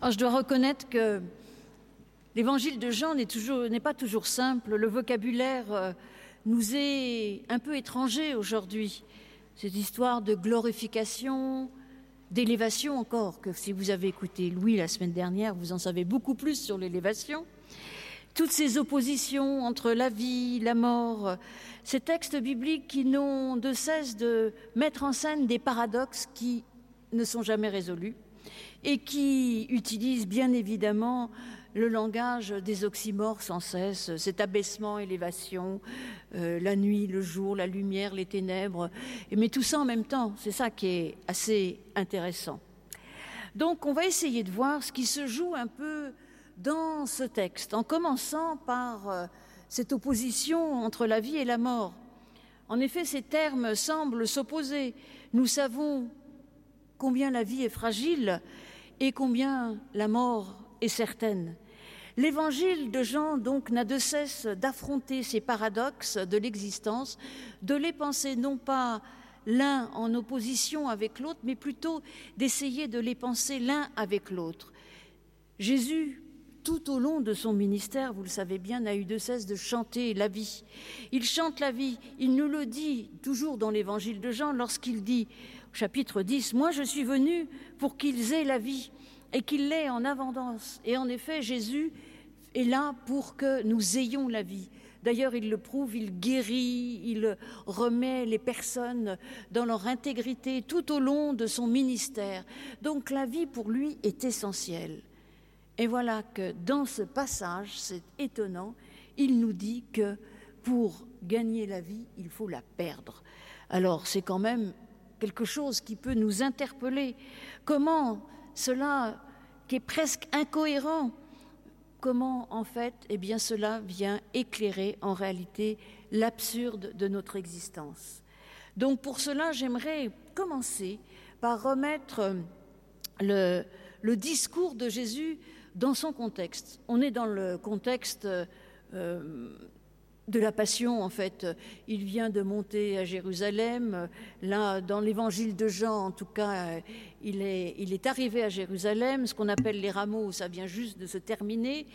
Alors, je dois reconnaître que l'évangile de Jean n'est pas toujours simple. Le vocabulaire euh, nous est un peu étranger aujourd'hui. Cette histoire de glorification, d'élévation encore, que si vous avez écouté Louis la semaine dernière, vous en savez beaucoup plus sur l'élévation. Toutes ces oppositions entre la vie, la mort, ces textes bibliques qui n'ont de cesse de mettre en scène des paradoxes qui ne sont jamais résolus et qui utilisent bien évidemment le langage des oxymores sans cesse, cet abaissement, élévation, euh, la nuit, le jour, la lumière, les ténèbres, mais tout ça en même temps, c'est ça qui est assez intéressant. Donc on va essayer de voir ce qui se joue un peu dans ce texte, en commençant par euh, cette opposition entre la vie et la mort. En effet, ces termes semblent s'opposer. Nous savons combien la vie est fragile et combien la mort est certaine. L'évangile de Jean, donc, n'a de cesse d'affronter ces paradoxes de l'existence, de les penser non pas l'un en opposition avec l'autre, mais plutôt d'essayer de les penser l'un avec l'autre. Jésus, tout au long de son ministère, vous le savez bien, n'a eu de cesse de chanter la vie. Il chante la vie, il nous le dit toujours dans l'évangile de Jean lorsqu'il dit, chapitre 10, Moi je suis venu pour qu'ils aient la vie et qu'il l'ait en abondance. Et en effet, Jésus est là pour que nous ayons la vie. D'ailleurs, il le prouve, il guérit, il remet les personnes dans leur intégrité tout au long de son ministère. Donc la vie pour lui est essentielle. Et voilà que dans ce passage, c'est étonnant, il nous dit que pour gagner la vie, il faut la perdre. Alors c'est quand même quelque chose qui peut nous interpeller. Comment cela qui est presque incohérent, comment en fait eh cela vient éclairer en réalité l'absurde de notre existence. Donc pour cela, j'aimerais commencer par remettre le, le, discours de Jésus dans son contexte. On est dans le contexte euh, de la passion, en fait. Il vient de monter à Jérusalem. Là, dans l'évangile de Jean, en tout cas, il est, arrivé à Jérusalem. Ce qu'on appelle les rameaux, ça vient juste de se terminer.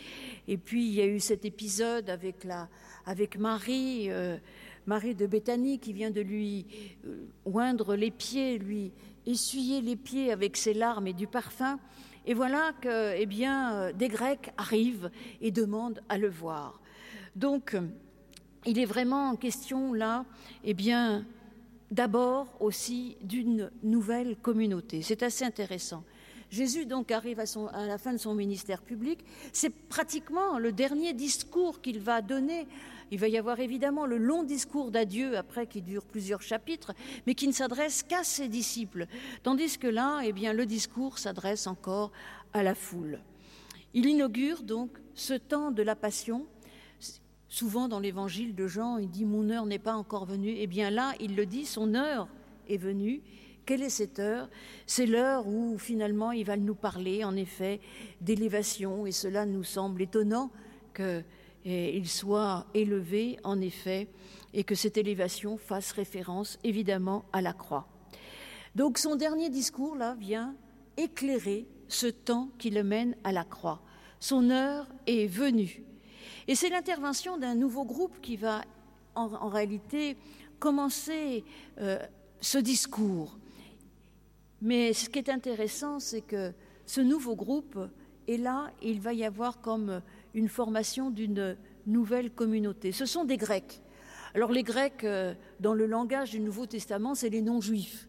Et puis, il y a eu cet épisode avec, la, avec Marie, euh, Marie de Béthanie, qui vient de lui euh, oindre les pieds, lui essuyer les pieds avec ses larmes et du parfum. Et voilà que, eh bien, des Grecs arrivent et demandent à le voir. Donc, il est vraiment question là, eh bien, d'abord aussi d'une nouvelle communauté. C'est assez intéressant. Jésus donc arrive à, la fin de son ministère public. C'est pratiquement le dernier discours qu'il va donner. Il va y avoir évidemment le long discours d'adieu après qui dure plusieurs chapitres, mais qui ne s'adresse qu'à ses disciples. Tandis que là, eh bien, le discours s'adresse encore à la foule. Il inaugure donc ce temps de la passion Souvent dans l'évangile de Jean, il dit Mon heure n'est pas encore venue. Eh bien là, il le dit Son heure est venue. Quelle est cette heure? C'est l'heure où finalement il va nous parler, en effet, d'élévation. Et cela nous semble étonnant qu'il eh, soit élevé, en effet, et que cette élévation fasse référence évidemment à la croix. Donc son dernier discours, là, vient éclairer ce temps qui le mène à la croix. Son heure est venue. Et c'est l'intervention d'un nouveau groupe qui va en, réalité commencer euh, ce discours. Mais ce qui est intéressant, c'est que ce nouveau groupe est là il va y avoir comme une formation d'une nouvelle communauté. Ce sont des Grecs. Alors les Grecs, euh, dans le langage du Nouveau Testament, c'est les non-juifs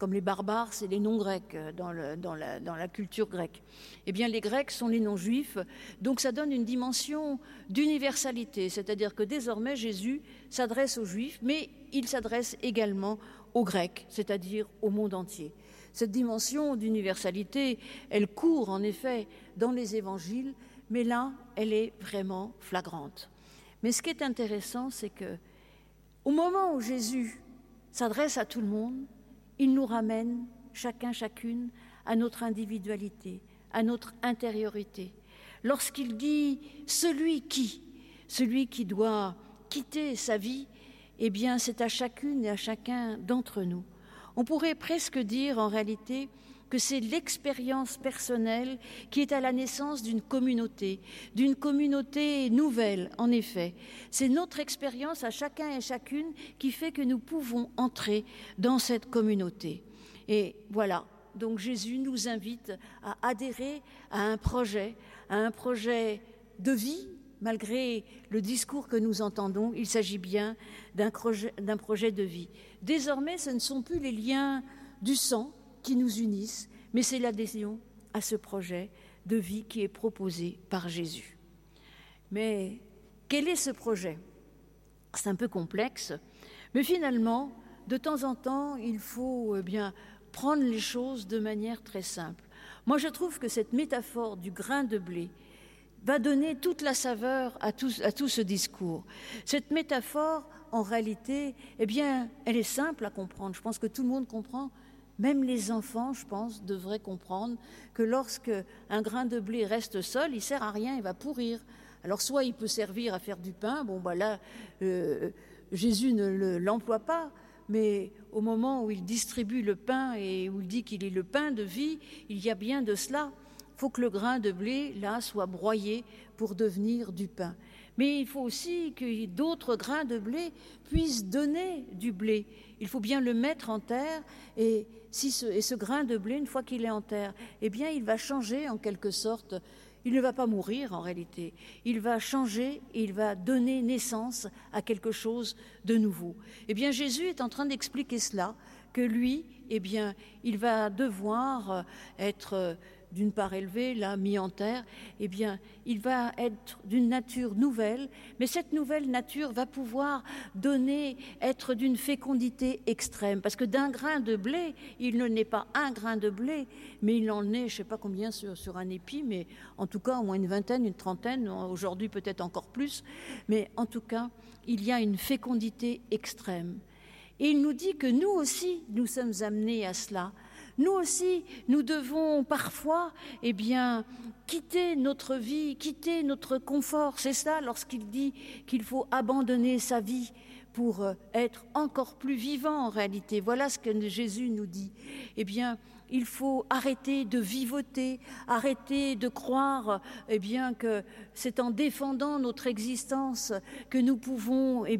comme les barbares, c'est les non-grecs euh, dans, la, culture grecque. Eh bien, les Grecs sont les non-juifs, donc ça donne une dimension d'universalité, c'est-à-dire que désormais Jésus s'adresse aux Juifs, mais il s'adresse également aux Grecs, c'est-à-dire au monde entier. Cette dimension d'universalité, elle court en effet dans les évangiles, mais là, elle est vraiment flagrante. Mais ce qui est intéressant, c'est que au moment où Jésus s'adresse à tout le monde, il nous ramène, chacun, chacune, à notre individualité, à notre intériorité. Lorsqu'il dit celui qui, celui qui doit quitter sa vie, eh bien c'est à chacune et à chacun d'entre nous. On pourrait presque dire en réalité que c'est l'expérience personnelle qui est à la naissance d'une communauté, d'une communauté nouvelle, en effet. C'est notre expérience à chacun et chacune qui fait que nous pouvons entrer dans cette communauté. Et voilà, donc Jésus nous invite à adhérer à un projet, à un projet de vie, malgré le discours que nous entendons, il s'agit bien d'un projet, projet, de vie. Désormais, ce ne sont plus les liens du sang qui nous unissent, mais c'est l'adhésion à ce projet de vie qui est proposé par Jésus. Mais quel est ce projet? C'est un peu complexe, mais finalement, de temps en temps, il faut eh bien prendre les choses de manière très simple. Moi, je trouve que cette métaphore du grain de blé va donner toute la saveur à tout, à tout ce discours. Cette métaphore, en réalité, eh bien, elle est simple à comprendre. Je pense que tout le monde comprend. Même les enfants, je pense, devraient comprendre que lorsque un grain de blé reste seul, il sert à rien, il va pourrir. Alors soit il peut servir à faire du pain, bon bah là, euh, Jésus ne l'emploie pas, mais au moment où il distribue le pain et où il dit qu'il est le pain de vie, il y a bien de cela faut que le grain de blé, là, soit broyé pour devenir du pain. Mais il faut aussi que d'autres grains de blé puissent donner du blé. Il faut bien le mettre en terre et, si ce, et ce grain de blé, une fois qu'il est en terre, eh bien, il va changer en quelque sorte. Il ne va pas mourir en réalité. Il va changer et il va donner naissance à quelque chose de nouveau. Eh bien, Jésus est en train d'expliquer cela, que lui, eh bien, il va devoir être d'une part élevée, là mis en terre, eh bien, il va être d'une nature nouvelle, mais cette nouvelle nature va pouvoir donner, être d'une fécondité extrême, parce que d'un grain de blé, il ne naît pas un grain de blé, mais il en naît, je ne sais pas combien sur, sur un épi, mais en tout cas au moins une vingtaine, une trentaine, aujourd'hui peut-être encore plus, mais en tout cas, il y a une fécondité extrême. Et il nous dit que nous aussi, nous sommes amenés à cela, nous aussi, nous devons parfois, eh quitter notre vie, quitter notre confort. C'est ça lorsqu'il dit qu'il faut abandonner sa vie pour euh, être encore plus vivant en réalité. Voilà ce que Jésus nous dit. Eh bien, il faut arrêter de vivoter, arrêter de croire eh bien que c'est en défendant notre existence que nous pouvons eh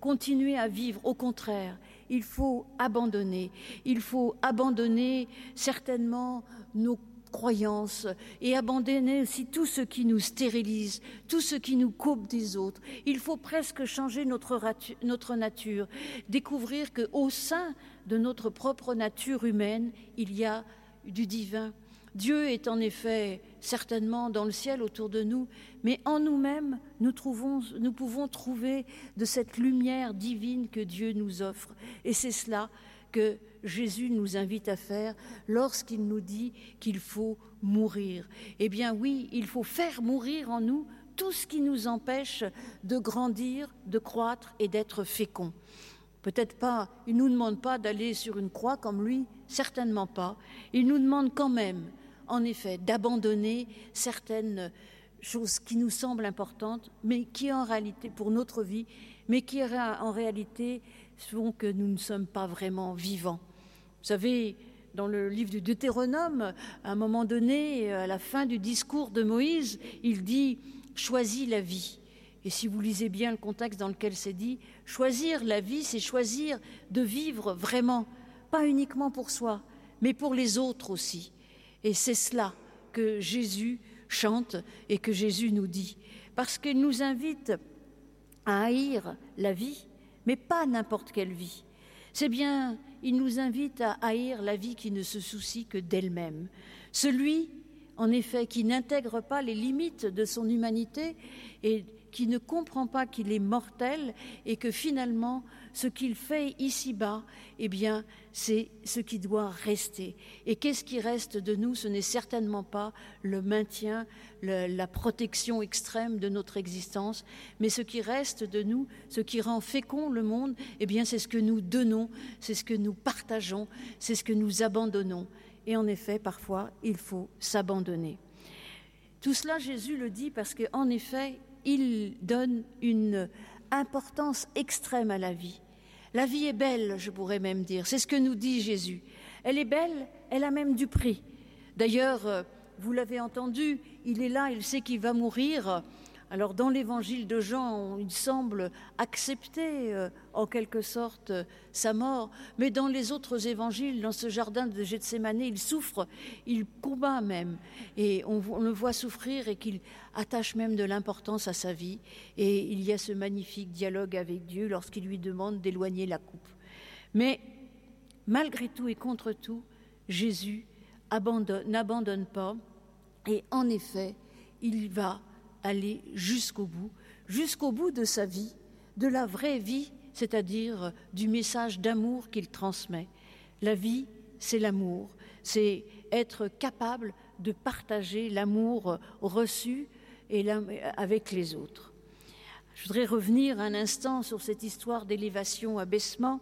continuer à vivre au contraire il faut abandonner. Il faut abandonner certainement nos croyances et abandonner aussi tout ce qui nous stérilise, tout ce qui nous coupe des autres. Il faut presque changer notre, nature, découvrir qu'au sein de notre propre nature humaine, il y a du divin. Dieu est en effet certainement dans le ciel autour de nous, mais en nous-mêmes, nous, pouvons trouver de cette lumière divine que Dieu nous offre. Et c'est cela que Jésus nous invite à faire lorsqu'il nous dit qu'il faut mourir. Eh bien oui, il faut faire mourir en nous tout ce qui nous empêche de grandir, de croître et d'être féconds. Peut-être pas, il ne nous demande pas d'aller sur une croix comme lui, certainement pas. Il nous demande quand même en effet, d'abandonner certaines choses qui nous semblent importantes, mais qui en réalité, pour notre vie, mais qui en réalité font que nous ne sommes pas vraiment vivants. Vous savez, dans le livre du Deutéronome, à un moment donné, à la fin du discours de Moïse, il dit Choisis la vie. Et si vous lisez bien le contexte dans lequel c'est dit, choisir la vie, c'est choisir de vivre vraiment, pas uniquement pour soi, mais pour les autres aussi. Et c'est cela que Jésus chante et que Jésus nous dit, parce qu'il nous invite à haïr la vie, mais pas n'importe quelle vie. C'est bien, il nous invite à haïr la vie qui ne se soucie que d'elle-même. Celui, en effet, qui n'intègre pas les limites de son humanité et qui ne comprend pas qu'il est mortel et que finalement ce qu'il fait ici-bas, eh bien, c'est ce qui doit rester. Et qu'est-ce qui reste de nous? Ce n'est certainement pas le maintien, la protection extrême de notre existence, mais ce qui reste de nous, ce qui rend fécond le monde, eh bien, c'est ce que nous donnons, c'est ce que nous partageons, c'est ce que nous abandonnons. Et en effet, parfois, il faut s'abandonner. Tout cela, Jésus le dit parce qu'en effet, il donne une importance extrême à la vie. La vie est belle, je pourrais même dire. C'est ce que nous dit Jésus. Elle est belle, elle a même du prix. D'ailleurs, euh, vous l'avez entendu, il est là, il sait qu'il va mourir. Alors dans l'évangile de Jean, il semble accepter euh, en quelque sorte sa mort, mais dans les autres évangiles, dans ce jardin de Gethsemane, il souffre, il combat même, et on le voit souffrir et qu'il attache même de l'importance à sa vie. Et il y a ce magnifique dialogue avec Dieu lorsqu'il lui demande d'éloigner la coupe. Mais malgré tout et contre tout, Jésus n'abandonne pas, et en effet, il va aller jusqu'au bout, jusqu'au bout de sa vie, de la vraie vie, c'est-à-dire du message d'amour qu'il transmet. La vie, c'est l'amour, c'est être capable de partager l'amour reçu et avec les autres. Je voudrais revenir un instant sur cette histoire d'élévation abaissement.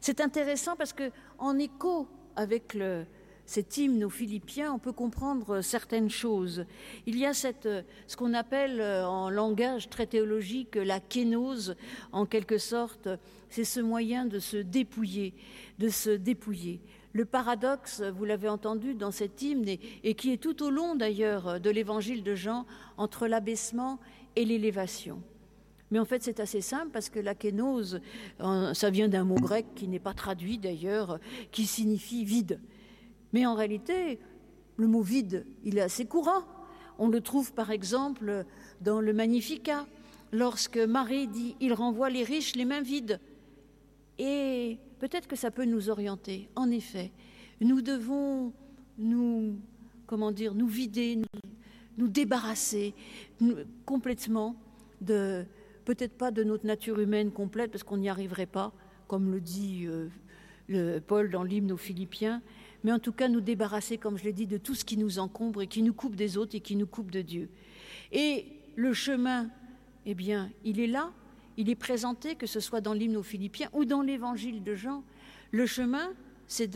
C'est intéressant parce que en écho avec le, cet hymne aux Philippiens, on peut comprendre certaines choses. Il y a cette, ce qu'on appelle euh, en langage très théologique la kénose, en quelque sorte, c'est ce moyen de se dépouiller, de se dépouiller. Le paradoxe, vous l'avez entendu dans cet hymne, et, et qui est tout au long d'ailleurs de l'évangile de Jean, entre l'abaissement et l'élévation. Mais en fait, c'est assez simple parce que la kénose, euh, ça vient d'un mot grec qui n'est pas traduit d'ailleurs, qui signifie vide. Mais en réalité, le mot vide, il est assez courant. On le trouve par exemple dans le Magnificat, lorsque Marie dit Il renvoie les riches les mains vides. Et peut-être que ça peut nous orienter. En effet, nous devons nous, comment dire, nous vider, nous, débarrasser complètement de, peut-être pas de notre nature humaine complète, parce qu'on n'y arriverait pas, comme le dit euh, Paul dans l'hymne aux Philippiens, mais en tout cas nous débarrasser, comme je l'ai dit, de tout ce qui nous encombre et qui nous coupe des autres et qui nous coupe de Dieu. Et le chemin, eh bien, il est là, il est présenté, que ce soit dans l'hymne aux Philippiens ou dans l'évangile de Jean. Le chemin, c'est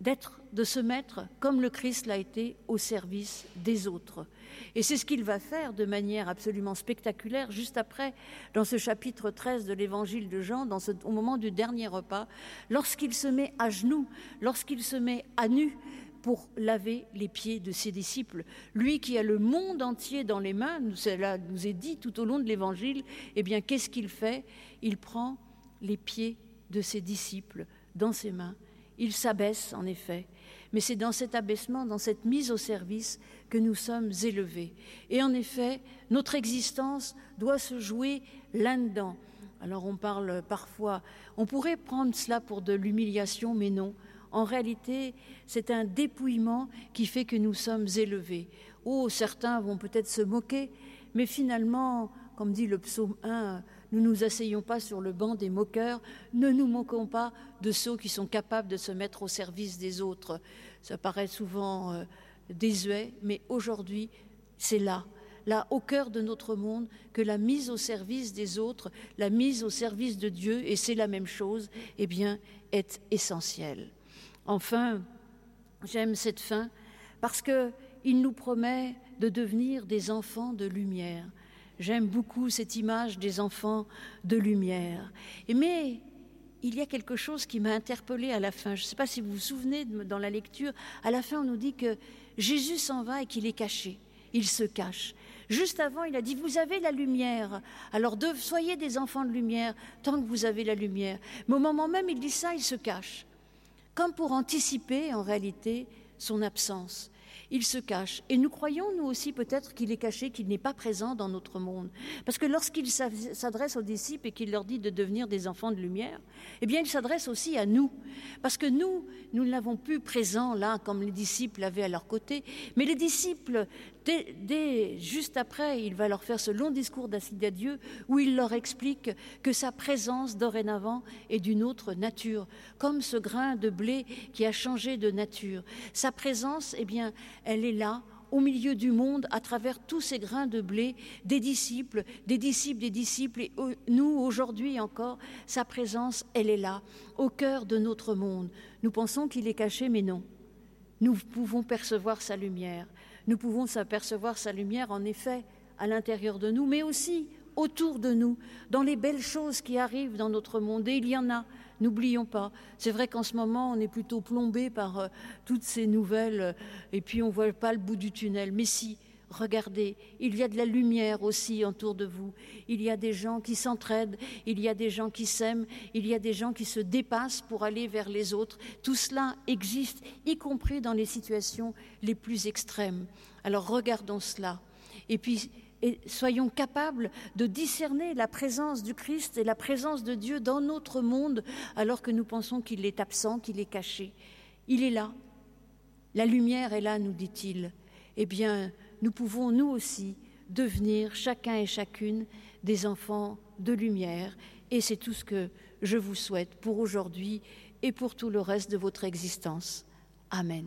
d'être, de se mettre, comme le Christ l'a été, au service des autres. Et c'est ce qu'il va faire de manière absolument spectaculaire juste après, dans ce chapitre 13 de l'évangile de Jean, dans ce, au moment du dernier repas, lorsqu'il se met à genoux, lorsqu'il se met à nu pour laver les pieds de ses disciples. Lui qui a le monde entier dans les mains, cela nous est dit tout au long de l'évangile, eh bien qu'est-ce qu'il fait? Il prend les pieds de ses disciples dans ses mains. Il s'abaisse en effet, mais c'est dans cet abaissement, dans cette mise au service que nous sommes élevés. Et en effet, notre existence doit se jouer là-dedans. Alors on parle parfois, on pourrait prendre cela pour de l'humiliation, mais non. En réalité, c'est un dépouillement qui fait que nous sommes élevés. Oh, certains vont peut-être se moquer, mais finalement, comme dit le psaume 1, ne nous asseyons pas sur le banc des moqueurs, ne nous moquons pas de ceux qui sont capables de se mettre au service des autres. Ça paraît souvent euh, désuet, mais aujourd'hui, c'est là, là, au cœur de notre monde, que la mise au service des autres, la mise au service de Dieu, et c'est la même chose, eh bien, est essentielle. Enfin, j'aime cette fin parce qu'il nous promet de devenir des enfants de lumière. J'aime beaucoup cette image des enfants de lumière. Mais il y a quelque chose qui m'a interpellée à la fin. Je ne sais pas si vous vous souvenez dans la lecture. À la fin, on nous dit que Jésus s'en va et qu'il est caché. Il se cache. Juste avant, il a dit Vous avez la lumière. Alors soyez des enfants de lumière tant que vous avez la lumière. Mais au moment même, il dit ça, il se cache. Comme pour anticiper en réalité son absence il se cache. Et nous croyons, nous aussi, peut-être qu'il est caché, qu'il n'est pas présent dans notre monde. Parce que lorsqu'il s'adresse aux disciples et qu'il leur dit de devenir des enfants de lumière, eh bien, il s'adresse aussi à nous. Parce que nous, nous l'avons plus présent là, comme les disciples l'avaient à leur côté. Mais les disciples, dès, juste après, il va leur faire ce long discours d'acide à Dieu où il leur explique que sa présence dorénavant est d'une autre nature, comme ce grain de blé qui a changé de nature. Sa présence, eh bien, elle est là au milieu du monde, à travers tous ces grains de blé, des disciples, des disciples, des disciples, et nous, aujourd'hui encore, sa présence, elle est là, au cœur de notre monde. Nous pensons qu'il est caché, mais non. Nous pouvons percevoir sa lumière. Nous pouvons s'apercevoir sa lumière, en effet, à l'intérieur de nous, mais aussi autour de nous, dans les belles choses qui arrivent dans notre monde. Et il y en a, N'oublions pas. C'est vrai qu'en ce moment, on est plutôt plombé par euh, toutes ces nouvelles euh, et puis on ne voit pas le bout du tunnel. Mais si, regardez, il y a de la lumière aussi autour de vous. Il y a des gens qui s'entraident, il y a des gens qui s'aiment, il y a des gens qui se dépassent pour aller vers les autres. Tout cela existe, y compris dans les situations les plus extrêmes. Alors regardons cela. Et puis et soyons capables de discerner la présence du Christ et la présence de Dieu dans notre monde alors que nous pensons qu'il est absent, qu'il est caché. Il est là. La lumière est là, nous dit-il. Eh bien, nous pouvons, nous aussi, devenir chacun et chacune des enfants de lumière. Et c'est tout ce que je vous souhaite pour aujourd'hui et pour tout le reste de votre existence. Amen.